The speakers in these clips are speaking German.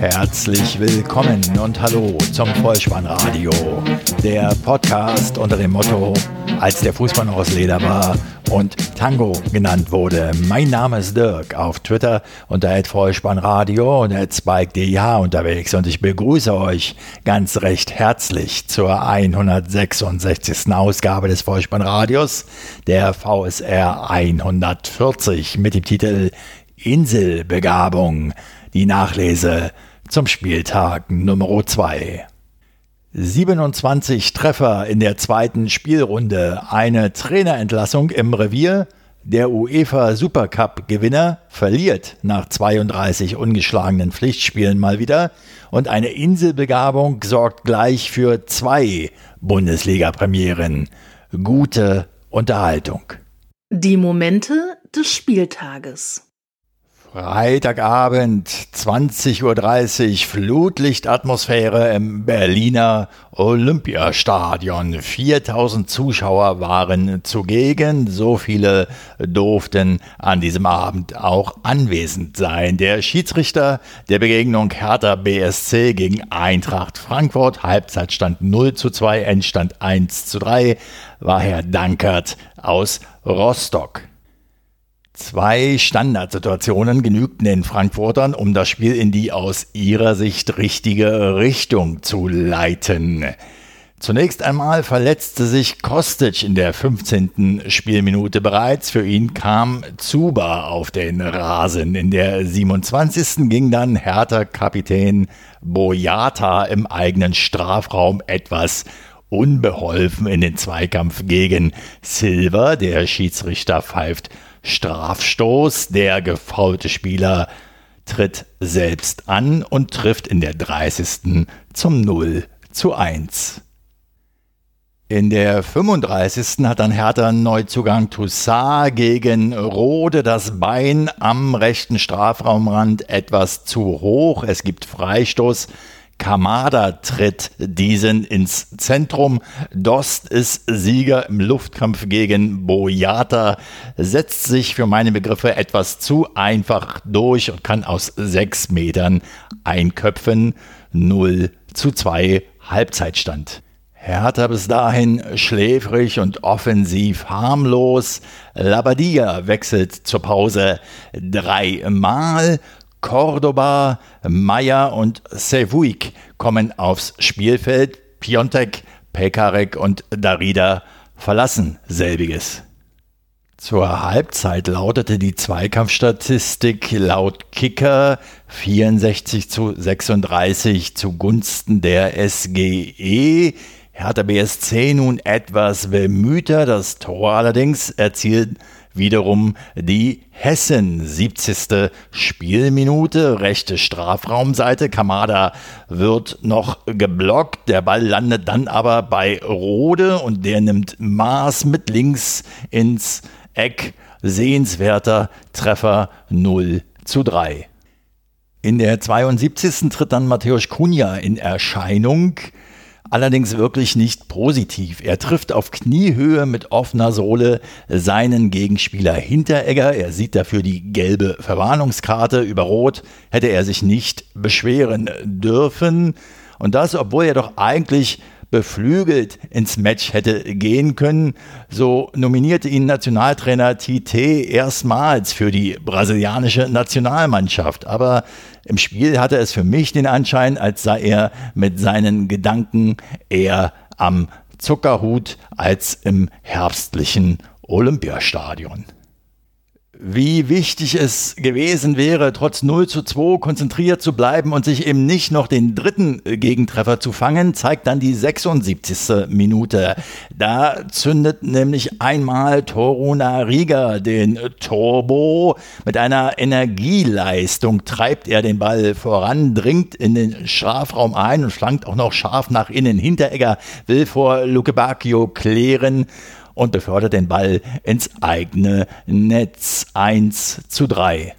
Herzlich willkommen und hallo zum Vollspannradio, der Podcast unter dem Motto, als der Fußball noch aus Leder war und Tango genannt wurde. Mein Name ist Dirk, auf Twitter unter Vollspannradio und SpikeDH unterwegs und ich begrüße euch ganz recht herzlich zur 166. Ausgabe des Vollspannradios, der VSR 140 mit dem Titel Inselbegabung. Die Nachlese zum Spieltag Nummer 2. 27 Treffer in der zweiten Spielrunde, eine Trainerentlassung im Revier. Der UEFA Supercup Gewinner verliert nach 32 ungeschlagenen Pflichtspielen mal wieder und eine Inselbegabung sorgt gleich für zwei Bundesliga-Premieren. Gute Unterhaltung. Die Momente des Spieltages. Freitagabend, 20.30 Uhr, Flutlichtatmosphäre im Berliner Olympiastadion. 4000 Zuschauer waren zugegen, so viele durften an diesem Abend auch anwesend sein. Der Schiedsrichter der Begegnung Hertha BSC gegen Eintracht Frankfurt, Halbzeitstand 0 zu 2, Endstand 1 zu 3, war Herr Dankert aus Rostock. Zwei Standardsituationen genügten den Frankfurtern, um das Spiel in die aus ihrer Sicht richtige Richtung zu leiten. Zunächst einmal verletzte sich Kostic in der 15. Spielminute bereits. Für ihn kam Zuba auf den Rasen. In der 27. ging dann Hertha-Kapitän Boyata im eigenen Strafraum etwas unbeholfen in den Zweikampf gegen Silver. Der Schiedsrichter pfeift Strafstoß. Der gefaulte Spieler tritt selbst an und trifft in der 30. zum 0 zu 1. In der 35. hat dann Hertha Neuzugang Toussaint gegen Rode das Bein am rechten Strafraumrand etwas zu hoch. Es gibt Freistoß. Kamada tritt diesen ins Zentrum. Dost ist Sieger im Luftkampf gegen Boyata, setzt sich für meine Begriffe etwas zu einfach durch und kann aus sechs Metern einköpfen. 0 zu 2 Halbzeitstand. Hertha bis dahin schläfrig und offensiv harmlos. Labadia wechselt zur Pause dreimal. Cordoba, Meyer und Sevuik kommen aufs Spielfeld. Piontek, Pekarek und Darida verlassen selbiges. Zur Halbzeit lautete die Zweikampfstatistik laut Kicker 64 zu 36 zugunsten der SGE. Hertha BSC nun etwas bemühter, das Tor allerdings erzielt wiederum die Hessen. 70. Spielminute, rechte Strafraumseite. Kamada wird noch geblockt. Der Ball landet dann aber bei Rode und der nimmt Maß mit links ins Eck. Sehenswerter Treffer 0 zu 3. In der 72. tritt dann Matthäus Kunja in Erscheinung allerdings wirklich nicht positiv. Er trifft auf Kniehöhe mit offener Sohle seinen Gegenspieler Hinteregger. Er sieht dafür die gelbe Verwarnungskarte. Über Rot hätte er sich nicht beschweren dürfen. Und das, obwohl er doch eigentlich beflügelt ins Match hätte gehen können. So nominierte ihn Nationaltrainer Tite erstmals für die brasilianische Nationalmannschaft. Aber im Spiel hatte es für mich den Anschein, als sei er mit seinen Gedanken eher am Zuckerhut als im herbstlichen Olympiastadion wie wichtig es gewesen wäre, trotz 0 zu 2 konzentriert zu bleiben und sich eben nicht noch den dritten Gegentreffer zu fangen, zeigt dann die 76. Minute. Da zündet nämlich einmal Toruna Riga den Turbo. Mit einer Energieleistung treibt er den Ball voran, dringt in den Strafraum ein und flankt auch noch scharf nach innen. Hinteregger will vor Luke Bacchio klären und befördert den Ball ins eigene Netz 1 zu 3.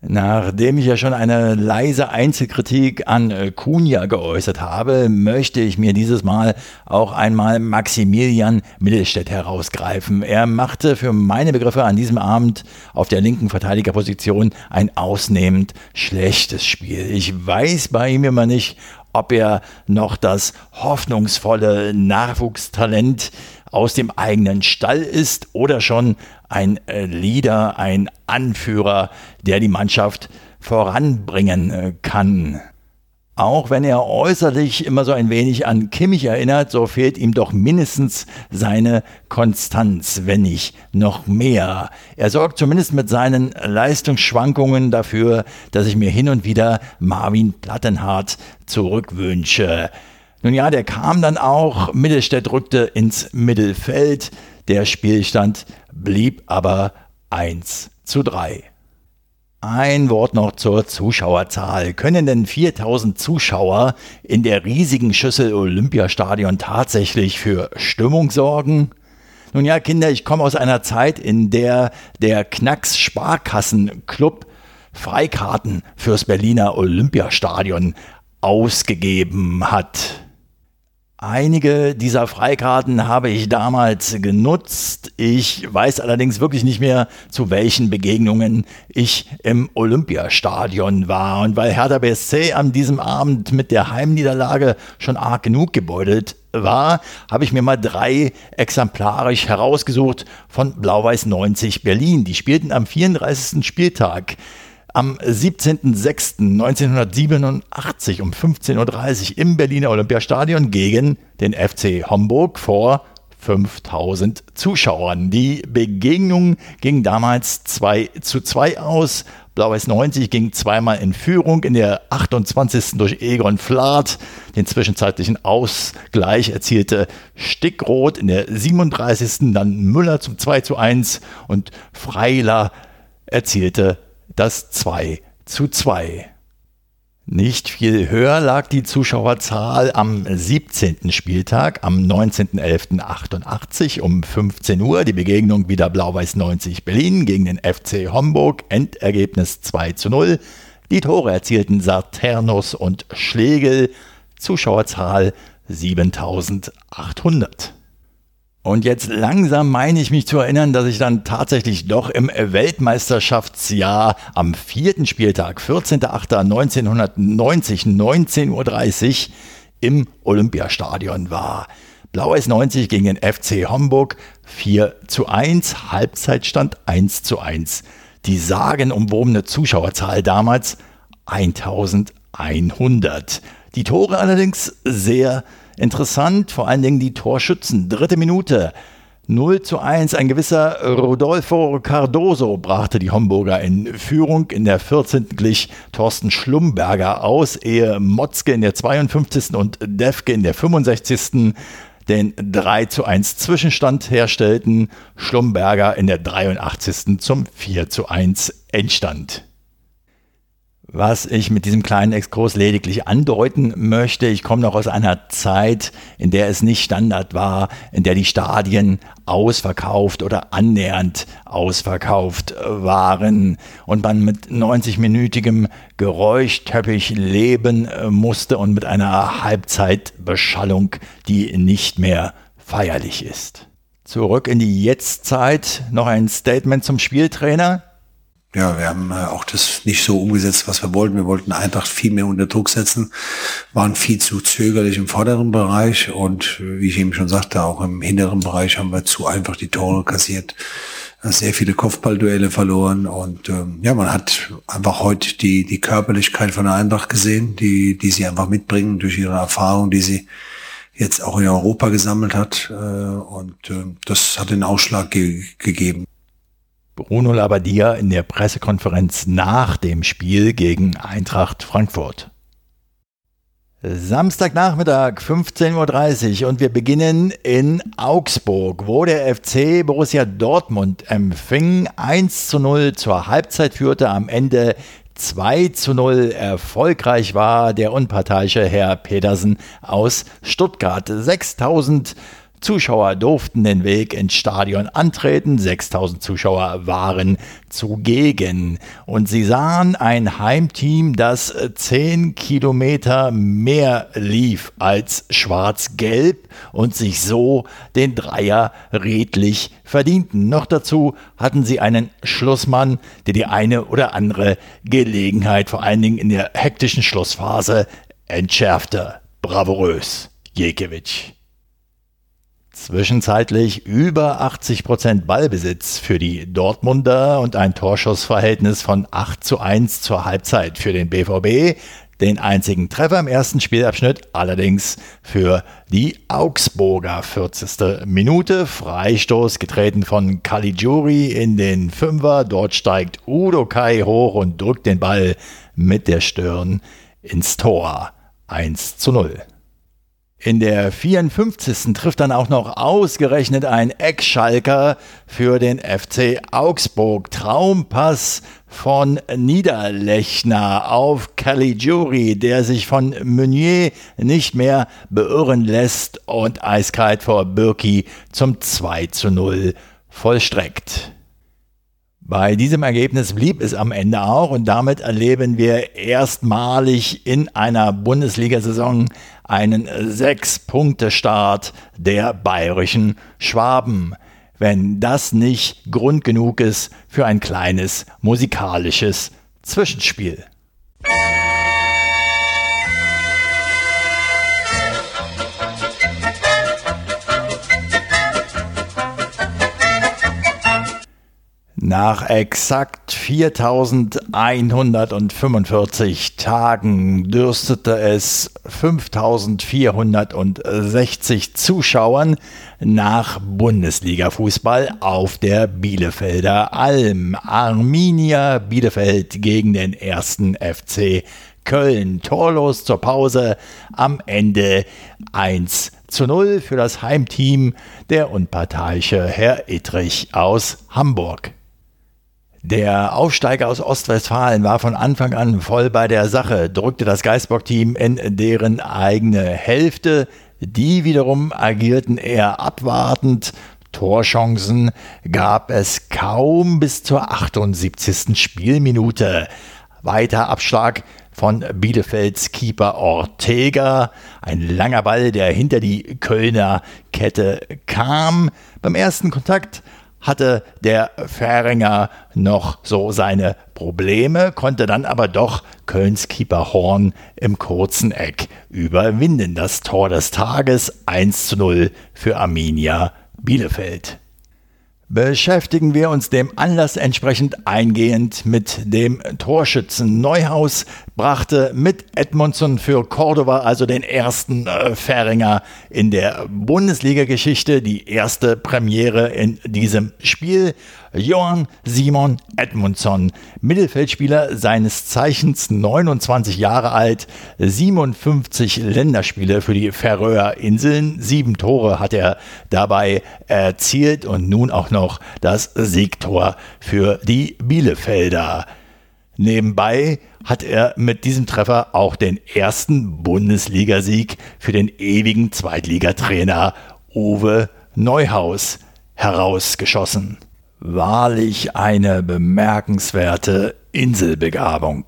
Nachdem ich ja schon eine leise Einzelkritik an äh, Kunja geäußert habe, möchte ich mir dieses Mal auch einmal Maximilian Mittelstädt herausgreifen. Er machte für meine Begriffe an diesem Abend auf der linken Verteidigerposition ein ausnehmend schlechtes Spiel. Ich weiß bei ihm immer nicht, ob er noch das hoffnungsvolle Nachwuchstalent aus dem eigenen Stall ist oder schon ein äh, Leader, ein Anführer, der die Mannschaft voranbringen äh, kann. Auch wenn er äußerlich immer so ein wenig an Kimmich erinnert, so fehlt ihm doch mindestens seine Konstanz, wenn nicht noch mehr. Er sorgt zumindest mit seinen Leistungsschwankungen dafür, dass ich mir hin und wieder Marvin Plattenhardt zurückwünsche. Nun ja, der kam dann auch, Mittelstädt rückte ins Mittelfeld, der Spielstand blieb aber 1 zu 3. Ein Wort noch zur Zuschauerzahl. Können denn 4000 Zuschauer in der riesigen Schüssel Olympiastadion tatsächlich für Stimmung sorgen? Nun ja, Kinder, ich komme aus einer Zeit, in der der Knacks Sparkassenclub Freikarten fürs Berliner Olympiastadion ausgegeben hat. Einige dieser Freikarten habe ich damals genutzt. Ich weiß allerdings wirklich nicht mehr, zu welchen Begegnungen ich im Olympiastadion war. Und weil Hertha BSC an diesem Abend mit der Heimniederlage schon arg genug gebeutelt war, habe ich mir mal drei exemplarisch herausgesucht von Blau-Weiß 90 Berlin. Die spielten am 34. Spieltag am 17.06.1987 um 15.30 Uhr im Berliner Olympiastadion gegen den FC Homburg vor 5000 Zuschauern. Die Begegnung ging damals 2 zu 2 aus. Blau-Weiß 90 ging zweimal in Führung, in der 28. durch Egon Flath. Den zwischenzeitlichen Ausgleich erzielte Stickroth in der 37. dann Müller zum 2 zu 1 und Freiler erzielte das 2 zu 2. Nicht viel höher lag die Zuschauerzahl am 17. Spieltag, am 19.11.88 um 15 Uhr. Die Begegnung wieder Blau-Weiß 90 Berlin gegen den FC Homburg. Endergebnis 2 zu 0. Die Tore erzielten Saturnus und Schlegel. Zuschauerzahl 7800. Und jetzt langsam meine ich mich zu erinnern, dass ich dann tatsächlich doch im Weltmeisterschaftsjahr am vierten Spieltag, 14.08.1990, 19.30 Uhr im Olympiastadion war. Blau-Weiß 90 gegen den FC Homburg 4 zu 1, Halbzeitstand 1 zu 1. Die sagenumwobene Zuschauerzahl damals 1100. Die Tore allerdings sehr Interessant, vor allen Dingen die Torschützen. Dritte Minute. 0 zu 1. Ein gewisser Rodolfo Cardoso brachte die Homburger in Führung. In der 14. glich Thorsten Schlumberger aus, ehe Motzke in der 52. und Defke in der 65. den 3 zu 1 Zwischenstand herstellten. Schlumberger in der 83. zum 4 zu 1 Endstand was ich mit diesem kleinen Exkurs lediglich andeuten möchte. Ich komme noch aus einer Zeit, in der es nicht Standard war, in der die Stadien ausverkauft oder annähernd ausverkauft waren und man mit 90-minütigem Geräuschteppich leben musste und mit einer Halbzeitbeschallung, die nicht mehr feierlich ist. Zurück in die Jetztzeit, noch ein Statement zum Spieltrainer ja, wir haben äh, auch das nicht so umgesetzt, was wir wollten. Wir wollten Eintracht viel mehr unter Druck setzen, waren viel zu zögerlich im vorderen Bereich und äh, wie ich eben schon sagte, auch im hinteren Bereich haben wir zu einfach die Tore kassiert, äh, sehr viele Kopfballduelle verloren und ähm, ja, man hat einfach heute die, die Körperlichkeit von der Eintracht gesehen, die, die sie einfach mitbringen durch ihre Erfahrung, die sie jetzt auch in Europa gesammelt hat und äh, das hat den Ausschlag ge gegeben. Bruno Labbadia in der Pressekonferenz nach dem Spiel gegen Eintracht Frankfurt. Samstagnachmittag 15.30 Uhr und wir beginnen in Augsburg, wo der FC Borussia Dortmund empfing 1 zu 0 zur Halbzeit führte, am Ende 2 zu 0 erfolgreich war der unparteiische Herr Pedersen aus Stuttgart. 6000 Zuschauer durften den Weg ins Stadion antreten, 6000 Zuschauer waren zugegen und sie sahen ein Heimteam, das 10 Kilometer mehr lief als schwarz-gelb und sich so den Dreier redlich verdienten. Noch dazu hatten sie einen Schlussmann, der die eine oder andere Gelegenheit vor allen Dingen in der hektischen Schlussphase entschärfte. Bravourös, Jekewitsch. Zwischenzeitlich über 80 Prozent Ballbesitz für die Dortmunder und ein Torschussverhältnis von 8 zu 1 zur Halbzeit für den BVB. Den einzigen Treffer im ersten Spielabschnitt allerdings für die Augsburger 40. Minute. Freistoß getreten von Caligiuri in den Fünfer. Dort steigt Udo Kai hoch und drückt den Ball mit der Stirn ins Tor. 1 zu 0. In der 54. trifft dann auch noch ausgerechnet ein Eckschalker für den FC Augsburg. Traumpass von Niederlechner auf Caligiuri, der sich von Meunier nicht mehr beirren lässt und eiskalt vor Birki zum 2 zu 0 vollstreckt. Bei diesem Ergebnis blieb es am Ende auch und damit erleben wir erstmalig in einer Bundesliga-Saison einen Sechs-Punkte-Start der bayerischen Schwaben. Wenn das nicht Grund genug ist für ein kleines musikalisches Zwischenspiel. Nach exakt 4145 Tagen dürstete es 5460 Zuschauern nach Bundesliga-Fußball auf der Bielefelder Alm. Arminia Bielefeld gegen den ersten FC Köln. Torlos zur Pause. Am Ende 1 zu 0 für das Heimteam der unparteiische Herr Ittrich aus Hamburg. Der Aufsteiger aus Ostwestfalen war von Anfang an voll bei der Sache, drückte das Geisbock-Team in deren eigene Hälfte. Die wiederum agierten eher abwartend. Torchancen gab es kaum bis zur 78. Spielminute. Weiter Abschlag von Bielefelds Keeper Ortega. Ein langer Ball, der hinter die Kölner Kette kam. Beim ersten Kontakt hatte der Fähringer noch so seine Probleme, konnte dann aber doch Kölns Keeper Horn im kurzen Eck überwinden. Das Tor des Tages 1 zu 0 für Arminia Bielefeld beschäftigen wir uns dem Anlass entsprechend eingehend mit dem Torschützen. Neuhaus brachte mit Edmondson für Cordova also den ersten äh, Fähringer in der Bundesliga-Geschichte, die erste Premiere in diesem Spiel. Johann Simon Edmundson, Mittelfeldspieler seines Zeichens 29 Jahre alt, 57 Länderspiele für die Färöer Inseln, sieben Tore hat er dabei erzielt und nun auch noch das Siegtor für die Bielefelder. Nebenbei hat er mit diesem Treffer auch den ersten Bundesligasieg für den ewigen Zweitligatrainer Uwe Neuhaus herausgeschossen. Wahrlich eine bemerkenswerte Inselbegabung.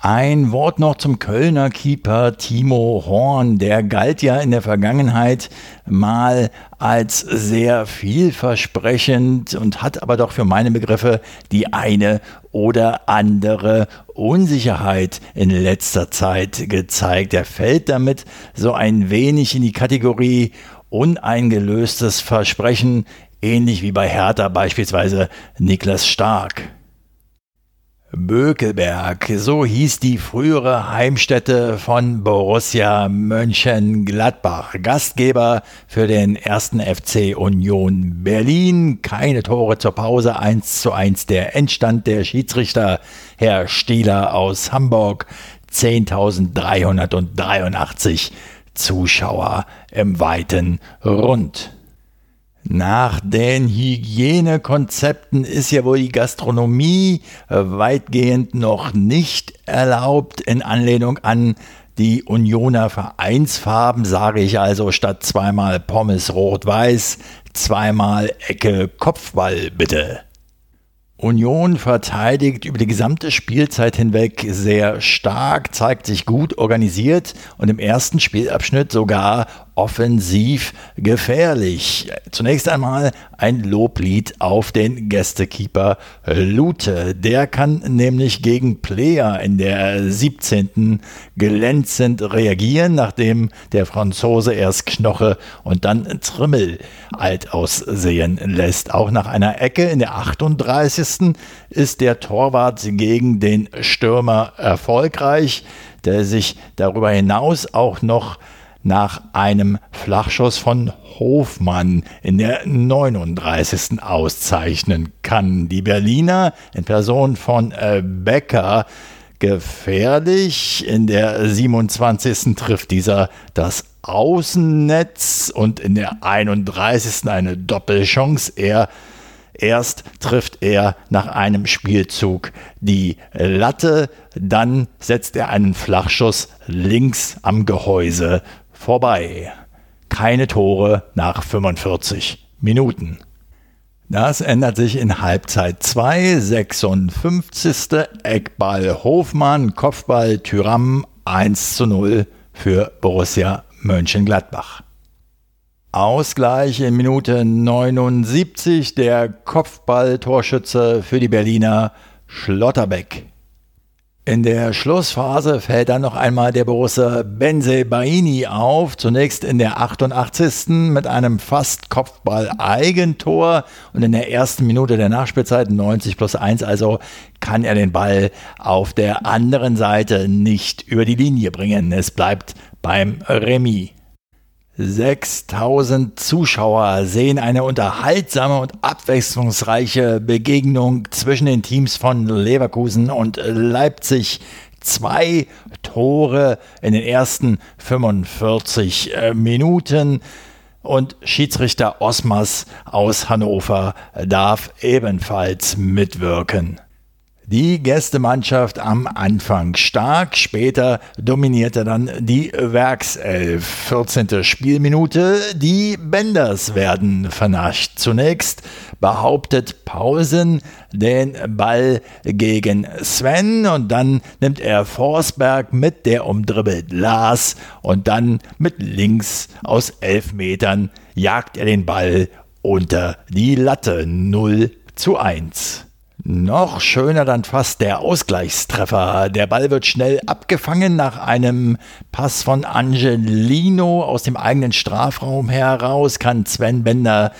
Ein Wort noch zum Kölner Keeper Timo Horn. Der galt ja in der Vergangenheit mal als sehr vielversprechend und hat aber doch für meine Begriffe die eine oder andere Unsicherheit in letzter Zeit gezeigt. Er fällt damit so ein wenig in die Kategorie uneingelöstes Versprechen ähnlich wie bei Hertha beispielsweise Niklas Stark. Bökelberg, so hieß die frühere Heimstätte von Borussia Mönchengladbach. Gastgeber für den ersten FC Union Berlin. Keine Tore zur Pause, 1 zu 1 der Endstand der Schiedsrichter, Herr Stieler aus Hamburg. 10.383 Zuschauer im weiten Rund. Nach den Hygienekonzepten ist ja wohl die Gastronomie äh, weitgehend noch nicht erlaubt in Anlehnung an die Unioner Vereinsfarben, sage ich also statt zweimal Pommes rot-weiß, zweimal Ecke Kopfball bitte. Union verteidigt über die gesamte Spielzeit hinweg sehr stark, zeigt sich gut organisiert und im ersten Spielabschnitt sogar offensiv gefährlich. Zunächst einmal ein Loblied auf den Gästekeeper Lute. Der kann nämlich gegen Player in der 17. glänzend reagieren, nachdem der Franzose erst Knoche und dann Trimmel alt aussehen lässt. Auch nach einer Ecke in der 38. ist der Torwart gegen den Stürmer erfolgreich, der sich darüber hinaus auch noch nach einem Flachschuss von Hofmann in der 39. auszeichnen kann. Die Berliner in Person von äh, Becker gefährlich. In der 27. trifft dieser das Außennetz und in der 31. eine Doppelchance. Er Erst trifft er nach einem Spielzug die Latte, dann setzt er einen Flachschuss links am Gehäuse vorbei. Keine Tore nach 45 Minuten. Das ändert sich in Halbzeit 2, 56. Eckball Hofmann, Kopfball Tyram 1 zu 0 für Borussia Mönchengladbach. Ausgleich in Minute 79 der Kopfball-Torschütze für die Berliner Schlotterbeck. In der Schlussphase fällt dann noch einmal der Borussia Benze Baini auf. Zunächst in der 88. mit einem fast Kopfball-Eigentor und in der ersten Minute der Nachspielzeit 90 plus 1. Also kann er den Ball auf der anderen Seite nicht über die Linie bringen. Es bleibt beim Remis. 6000 Zuschauer sehen eine unterhaltsame und abwechslungsreiche Begegnung zwischen den Teams von Leverkusen und Leipzig. Zwei Tore in den ersten 45 äh, Minuten und Schiedsrichter Osmas aus Hannover darf ebenfalls mitwirken. Die Gästemannschaft am Anfang stark, später dominierte dann die Werkself. 14. Spielminute, die Benders werden vernascht. Zunächst behauptet Pausen den Ball gegen Sven und dann nimmt er Forsberg mit, der umdribbelt Lars und dann mit links aus elf Metern jagt er den Ball unter die Latte 0 zu 1. Noch schöner dann fast der Ausgleichstreffer. Der Ball wird schnell abgefangen nach einem Pass von Angelino aus dem eigenen Strafraum heraus, kann Sven Bender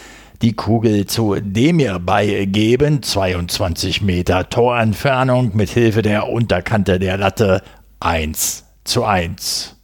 die Kugel zu Demir beigeben. 22 Meter Torentfernung mit Hilfe der Unterkante der Latte 1 zu 1.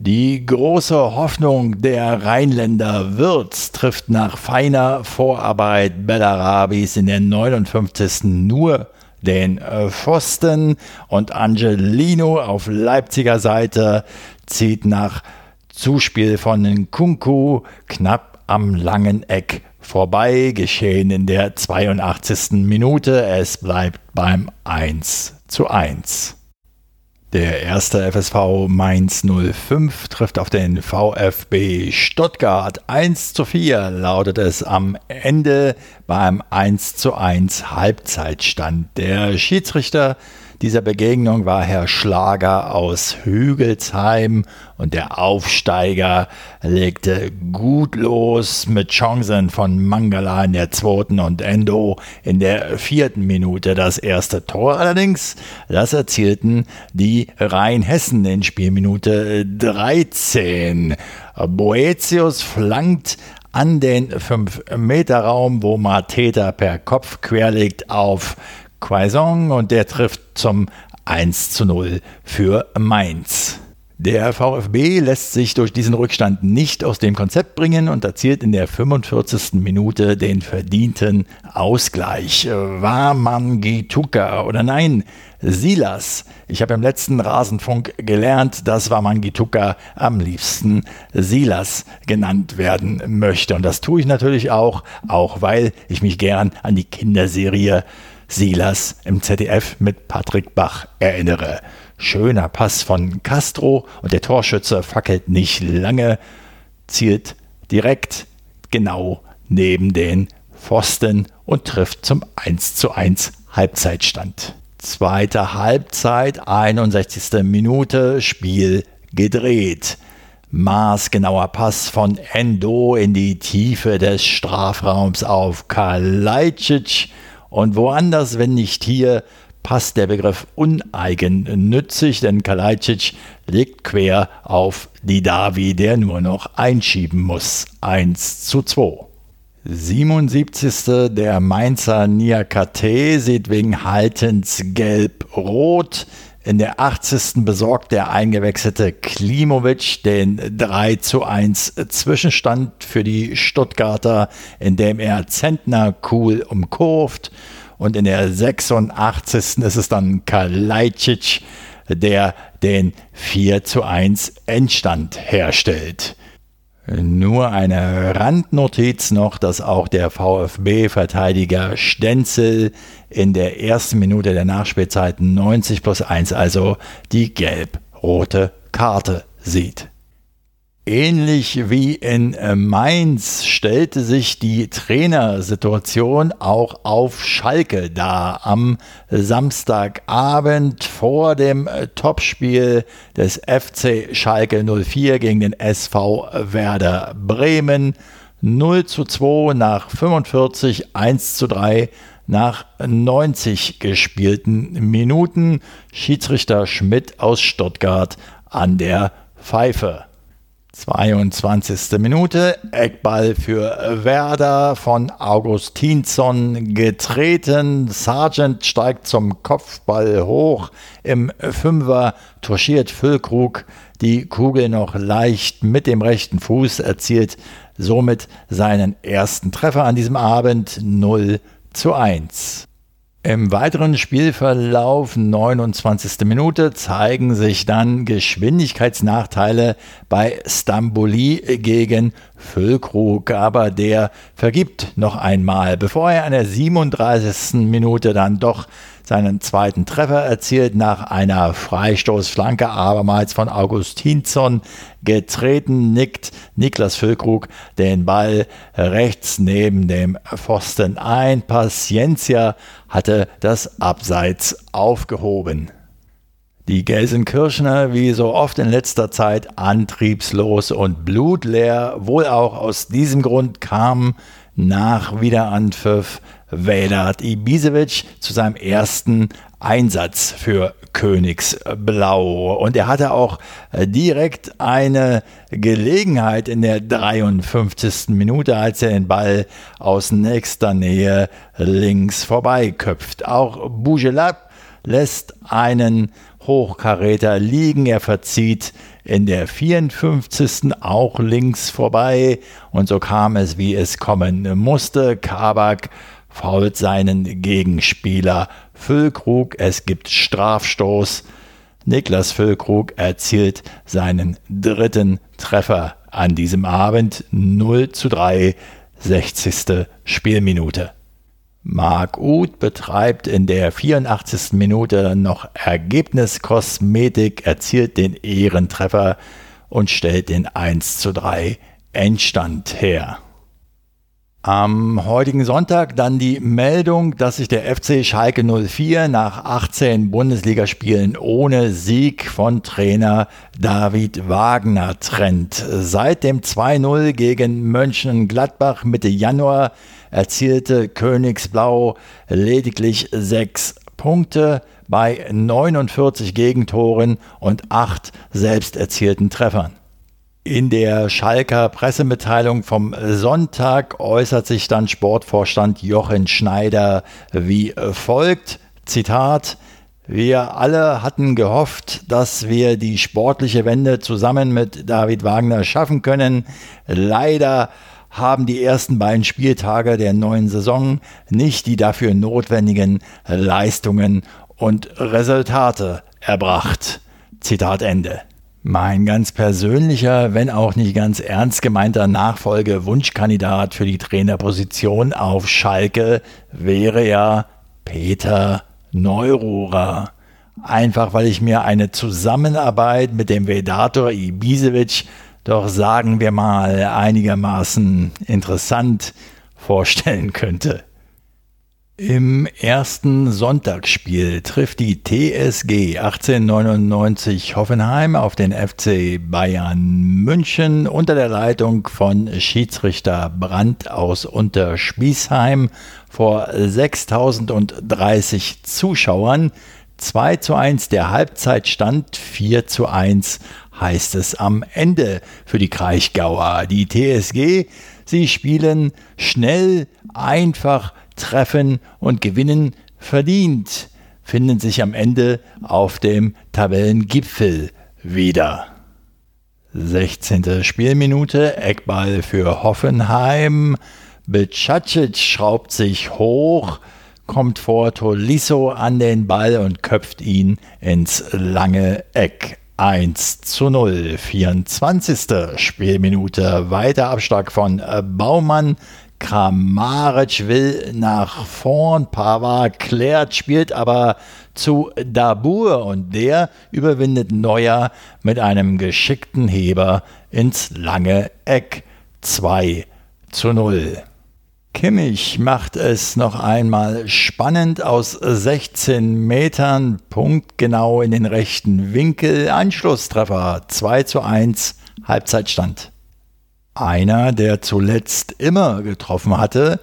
Die große Hoffnung der Rheinländer Wirtz trifft nach feiner Vorarbeit Bellarabis in der 59. nur den Pfosten und Angelino auf Leipziger Seite zieht nach Zuspiel von Nkunku knapp am langen Eck vorbei, geschehen in der 82. Minute. Es bleibt beim 1 zu 1. Der erste FSV Mainz 05 trifft auf den VfB Stuttgart. 1 zu 4 lautet es am Ende beim 1 zu 1 Halbzeitstand. Der Schiedsrichter dieser Begegnung war Herr Schlager aus Hügelsheim und der Aufsteiger legte gut los mit Chancen von Mangala in der zweiten und Endo in der vierten Minute das erste Tor. Allerdings, das erzielten die Rheinhessen in Spielminute 13. Boetius flankt an den 5-Meter-Raum, wo Mateta per Kopf querlegt auf Quaison und der trifft zum 1 zu 0 für Mainz. Der VfB lässt sich durch diesen Rückstand nicht aus dem Konzept bringen und erzielt in der 45. Minute den verdienten Ausgleich. War Mangituka oder nein, Silas. Ich habe im letzten Rasenfunk gelernt, dass Wamangituka am liebsten Silas genannt werden möchte. Und das tue ich natürlich auch, auch weil ich mich gern an die Kinderserie Silas im ZDF mit Patrick Bach erinnere. Schöner Pass von Castro und der Torschütze fackelt nicht lange, zielt direkt genau neben den Pfosten und trifft zum 1 zu 1 Halbzeitstand. Zweite Halbzeit, 61. Minute, Spiel gedreht. Maßgenauer Pass von Endo in die Tiefe des Strafraums auf Kalajdzic und woanders, wenn nicht hier, passt der Begriff uneigennützig, denn Kalajdzic legt quer auf Didavi, der nur noch einschieben muss. 1 zu 2. 77. Der Mainzer Niakate sieht wegen Haltens gelb-rot. In der 80. besorgt der eingewechselte Klimovic den 3 zu 1 Zwischenstand für die Stuttgarter, indem er Zentner cool umkurvt. Und in der 86. ist es dann Kalajdzic, der den 4 zu 1 Endstand herstellt. Nur eine Randnotiz noch, dass auch der VfB-Verteidiger Stenzel in der ersten Minute der Nachspielzeit 90 plus 1, also die gelb-rote Karte sieht. Ähnlich wie in äh, Mainz stellte sich die Trainersituation auch auf Schalke dar. Am Samstagabend vor dem äh, Topspiel des FC Schalke 04 gegen den SV Werder Bremen. 0 zu 2 nach 45, 1 zu 3 nach 90 gespielten Minuten. Schiedsrichter Schmidt aus Stuttgart an der Pfeife. 22. Minute, Eckball für Werder von Augustinsson getreten. Sargent steigt zum Kopfball hoch. Im Fünfer touchiert Füllkrug die Kugel noch leicht mit dem rechten Fuß, erzielt somit seinen ersten Treffer an diesem Abend 0 zu 1. Im weiteren Spielverlauf, 29. Minute, zeigen sich dann Geschwindigkeitsnachteile bei Stamboli gegen Füllkrug, aber der vergibt noch einmal, bevor er an der 37. Minute dann doch seinen zweiten Treffer erzielt nach einer Freistoßflanke, abermals von Augustinsson getreten, nickt Niklas Füllkrug den Ball rechts neben dem Pfosten ein. Paciencia hatte das Abseits aufgehoben. Die Gelsenkirchner, wie so oft in letzter Zeit, antriebslos und blutleer, wohl auch aus diesem Grund kamen nach Wiederanpfiff Vedat Ibisevic zu seinem ersten Einsatz für Königsblau. Und er hatte auch äh, direkt eine Gelegenheit in der 53. Minute, als er den Ball aus nächster Nähe links vorbeiköpft. Auch Bougelab lässt einen Hochkaräter liegen. Er verzieht in der 54. auch links vorbei. Und so kam es, wie es kommen musste. Kabak fault seinen Gegenspieler Füllkrug. Es gibt Strafstoß. Niklas Füllkrug erzielt seinen dritten Treffer an diesem Abend 0 zu 3, 60. Spielminute. Marc Uth betreibt in der 84. Minute noch Ergebniskosmetik, erzielt den Ehrentreffer und stellt den 1 zu 3 Endstand her. Am heutigen Sonntag dann die Meldung, dass sich der FC Schalke 04 nach 18 Bundesligaspielen ohne Sieg von Trainer David Wagner trennt. Seit dem 2-0 gegen Mönchengladbach Mitte Januar erzielte Königsblau lediglich sechs Punkte bei 49 Gegentoren und acht selbst erzielten Treffern. In der Schalker Pressemitteilung vom Sonntag äußert sich dann Sportvorstand Jochen Schneider wie folgt. Zitat. Wir alle hatten gehofft, dass wir die sportliche Wende zusammen mit David Wagner schaffen können. Leider haben die ersten beiden Spieltage der neuen Saison nicht die dafür notwendigen Leistungen und Resultate erbracht. Zitat Ende. Mein ganz persönlicher, wenn auch nicht ganz ernst gemeinter Nachfolge-Wunschkandidat für die Trainerposition auf Schalke wäre ja Peter Neururer. Einfach weil ich mir eine Zusammenarbeit mit dem Vedator Ibisevic doch sagen wir mal einigermaßen interessant vorstellen könnte. Im ersten Sonntagsspiel trifft die TSG 1899 Hoffenheim auf den FC Bayern München unter der Leitung von Schiedsrichter Brandt aus Unterspießheim vor 6030 Zuschauern. 2 zu 1 der Halbzeitstand, 4 zu 1 heißt es am Ende für die Kraichgauer. Die TSG, sie spielen schnell, einfach, treffen und gewinnen verdient, finden sich am Ende auf dem Tabellengipfel wieder. 16. Spielminute, Eckball für Hoffenheim. Becacic schraubt sich hoch, kommt vor Tolisso an den Ball und köpft ihn ins lange Eck. 1 zu 0. 24. Spielminute. Weiter Abschlag von Baumann. Kramaric will nach vorn, Pavard klärt, spielt aber zu Dabur und der überwindet Neuer mit einem geschickten Heber ins lange Eck 2 zu 0. Kimmich macht es noch einmal spannend aus 16 Metern, punktgenau in den rechten Winkel, Anschlusstreffer 2 zu 1, Halbzeitstand. Einer, der zuletzt immer getroffen hatte,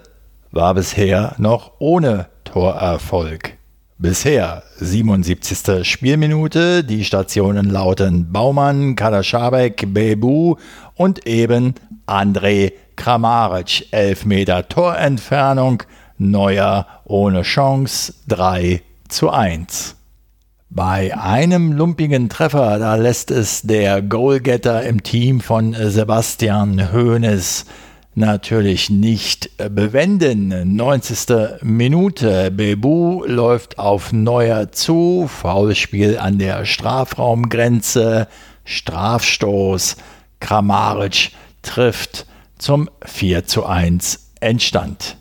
war bisher noch ohne Torerfolg. Bisher 77. Spielminute, die Stationen lauten Baumann, Kalaschabek, Bebu und eben André Kramaric. 11 Meter Torentfernung, Neuer ohne Chance 3 zu 1. Bei einem lumpigen Treffer, da lässt es der Goalgetter im Team von Sebastian Hoeneß natürlich nicht bewenden. 90. Minute. Bebu läuft auf Neuer zu. Foulspiel an der Strafraumgrenze. Strafstoß. Kramaric trifft zum 4 zu 1 Endstand.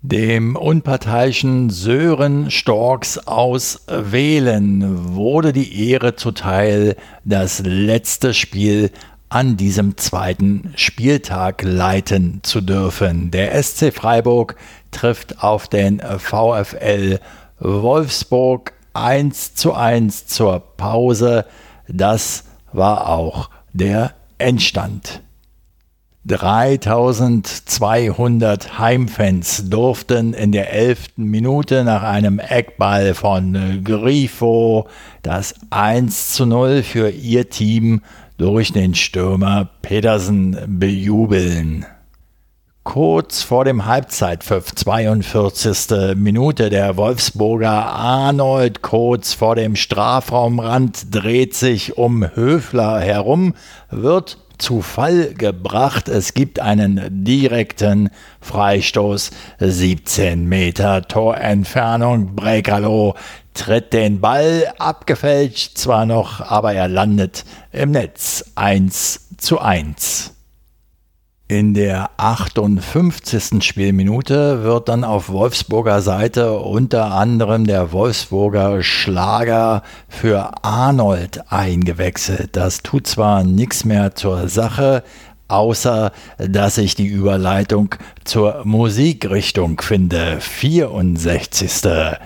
Dem unparteiischen Sören Storks aus Wählen wurde die Ehre zuteil, das letzte Spiel an diesem zweiten Spieltag leiten zu dürfen. Der SC Freiburg trifft auf den VfL Wolfsburg 1 zu 1 zur Pause. Das war auch der Endstand. 3200 Heimfans durften in der elften Minute nach einem Eckball von Grifo das 1 zu 0 für ihr Team durch den Stürmer Pedersen bejubeln. Kurz vor dem Halbzeitpfiff, 42. Minute, der Wolfsburger Arnold kurz vor dem Strafraumrand dreht sich um Höfler herum, wird zu Fall gebracht. Es gibt einen direkten Freistoß, 17 Meter Torentfernung. Brekalo tritt den Ball, abgefälscht zwar noch, aber er landet im Netz 1 zu 1. In der 58. Spielminute wird dann auf Wolfsburger Seite unter anderem der Wolfsburger Schlager für Arnold eingewechselt. Das tut zwar nichts mehr zur Sache, außer dass ich die Überleitung zur Musikrichtung finde. 64.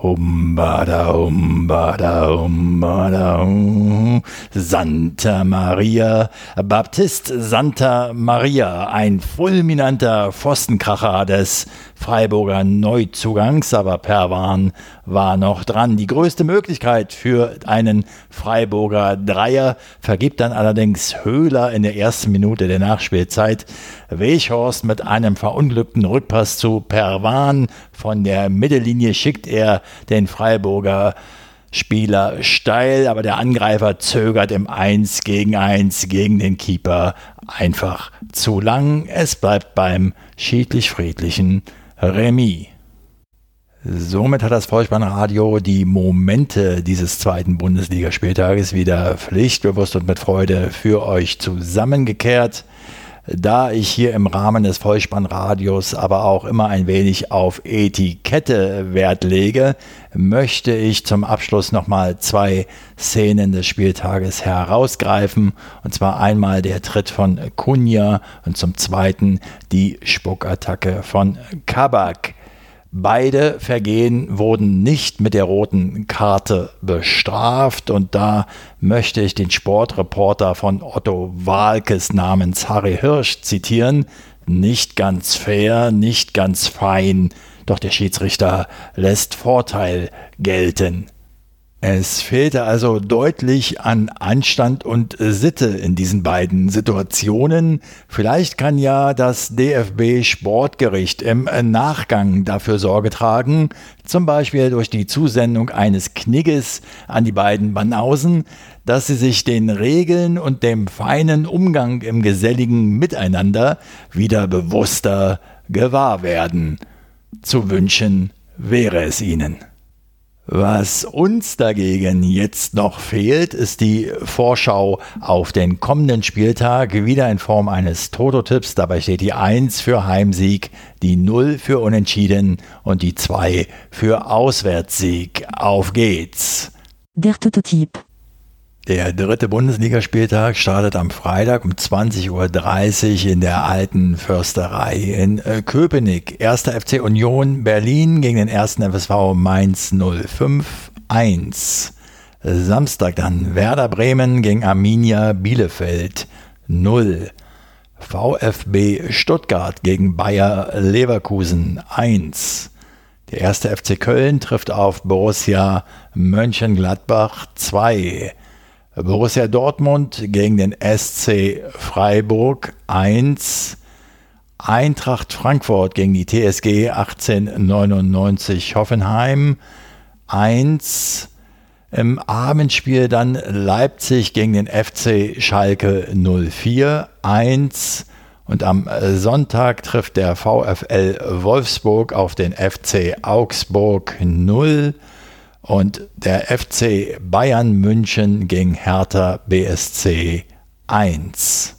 Humbada, humbada, humbada, hum. Santa Maria, Baptist Santa Maria, ein fulminanter Pfostenkracher des Freiburger Neuzugangs, aber Perwan war noch dran. Die größte Möglichkeit für einen Freiburger Dreier vergibt dann allerdings Höhler in der ersten Minute der Nachspielzeit. Weghorst mit einem verunglückten Rückpass zu Perwan. Von der Mittellinie schickt er den Freiburger Spieler steil, aber der Angreifer zögert im 1 gegen 1 gegen den Keeper einfach zu lang. Es bleibt beim schiedlich-friedlichen Remis. Somit hat das Vollspannradio die Momente dieses zweiten Bundesligaspieltages wieder pflichtbewusst und mit Freude für euch zusammengekehrt. Da ich hier im Rahmen des Vollspannradios aber auch immer ein wenig auf Etikette Wert lege, möchte ich zum Abschluss nochmal zwei Szenen des Spieltages herausgreifen. Und zwar einmal der Tritt von Kunja und zum zweiten die Spuckattacke von Kabak. Beide Vergehen wurden nicht mit der roten Karte bestraft und da möchte ich den Sportreporter von Otto Walkes namens Harry Hirsch zitieren. Nicht ganz fair, nicht ganz fein, doch der Schiedsrichter lässt Vorteil gelten. Es fehlte also deutlich an Anstand und Sitte in diesen beiden Situationen. Vielleicht kann ja das DFB Sportgericht im Nachgang dafür Sorge tragen, zum Beispiel durch die Zusendung eines Knigges an die beiden Banausen, dass sie sich den Regeln und dem feinen Umgang im geselligen Miteinander wieder bewusster gewahr werden. Zu wünschen wäre es ihnen. Was uns dagegen jetzt noch fehlt, ist die Vorschau auf den kommenden Spieltag, wieder in Form eines Toto-Tipps. Dabei steht die 1 für Heimsieg, die 0 für Unentschieden und die 2 für Auswärtssieg. Auf geht's! Der Toto-Tipp. Der dritte Bundesligaspieltag startet am Freitag um 20.30 Uhr in der alten Försterei in äh, Köpenick. Erster FC Union Berlin gegen den ersten FSV Mainz 05 1. Samstag dann Werder Bremen gegen Arminia Bielefeld 0. VfB Stuttgart gegen Bayer Leverkusen 1. Der erste FC Köln trifft auf Borussia Mönchengladbach 2. Borussia Dortmund gegen den SC Freiburg 1. Eintracht Frankfurt gegen die TSG 1899 Hoffenheim 1. Im Abendspiel dann Leipzig gegen den FC Schalke 04 1. Und am Sonntag trifft der VfL Wolfsburg auf den FC Augsburg 0 und der FC Bayern München gegen Hertha BSC 1.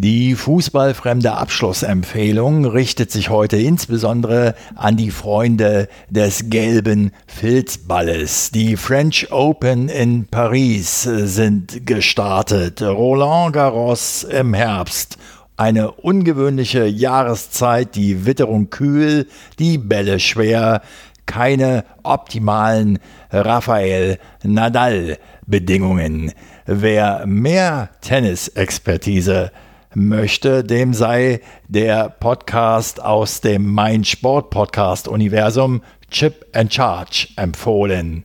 Die fußballfremde Abschlussempfehlung richtet sich heute insbesondere an die Freunde des gelben Filzballes. Die French Open in Paris sind gestartet. Roland Garros im Herbst. Eine ungewöhnliche Jahreszeit, die Witterung kühl, die Bälle schwer, keine optimalen Rafael Nadal-Bedingungen. Wer mehr Tennisexpertise möchte, dem sei der Podcast aus dem Mein Sport Podcast Universum Chip and Charge empfohlen.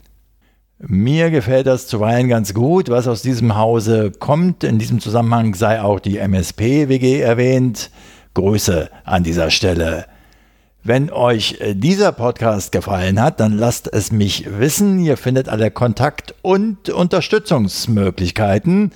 Mir gefällt das zuweilen ganz gut, was aus diesem Hause kommt. In diesem Zusammenhang sei auch die MSP-WG erwähnt. Grüße an dieser Stelle. Wenn euch äh, dieser Podcast gefallen hat, dann lasst es mich wissen. Ihr findet alle Kontakt- und Unterstützungsmöglichkeiten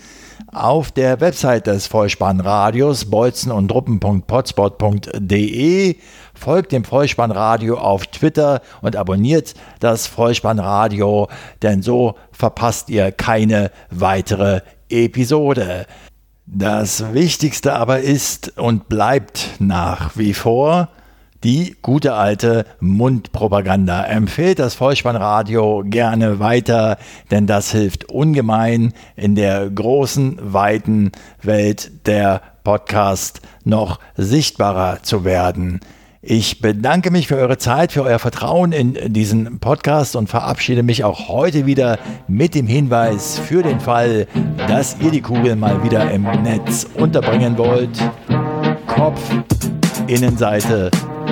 auf der Website des Vollspannradios bolzen und druppen.potspot.de. Folgt dem Vollspannradio auf Twitter und abonniert das Vollspannradio, denn so verpasst ihr keine weitere Episode. Das Wichtigste aber ist und bleibt nach wie vor, die gute alte Mundpropaganda. Empfehlt das Vollspannradio gerne weiter, denn das hilft ungemein in der großen, weiten Welt der Podcast noch sichtbarer zu werden. Ich bedanke mich für eure Zeit, für euer Vertrauen in diesen Podcast und verabschiede mich auch heute wieder mit dem Hinweis für den Fall, dass ihr die Kugel mal wieder im Netz unterbringen wollt. Kopf, Innenseite,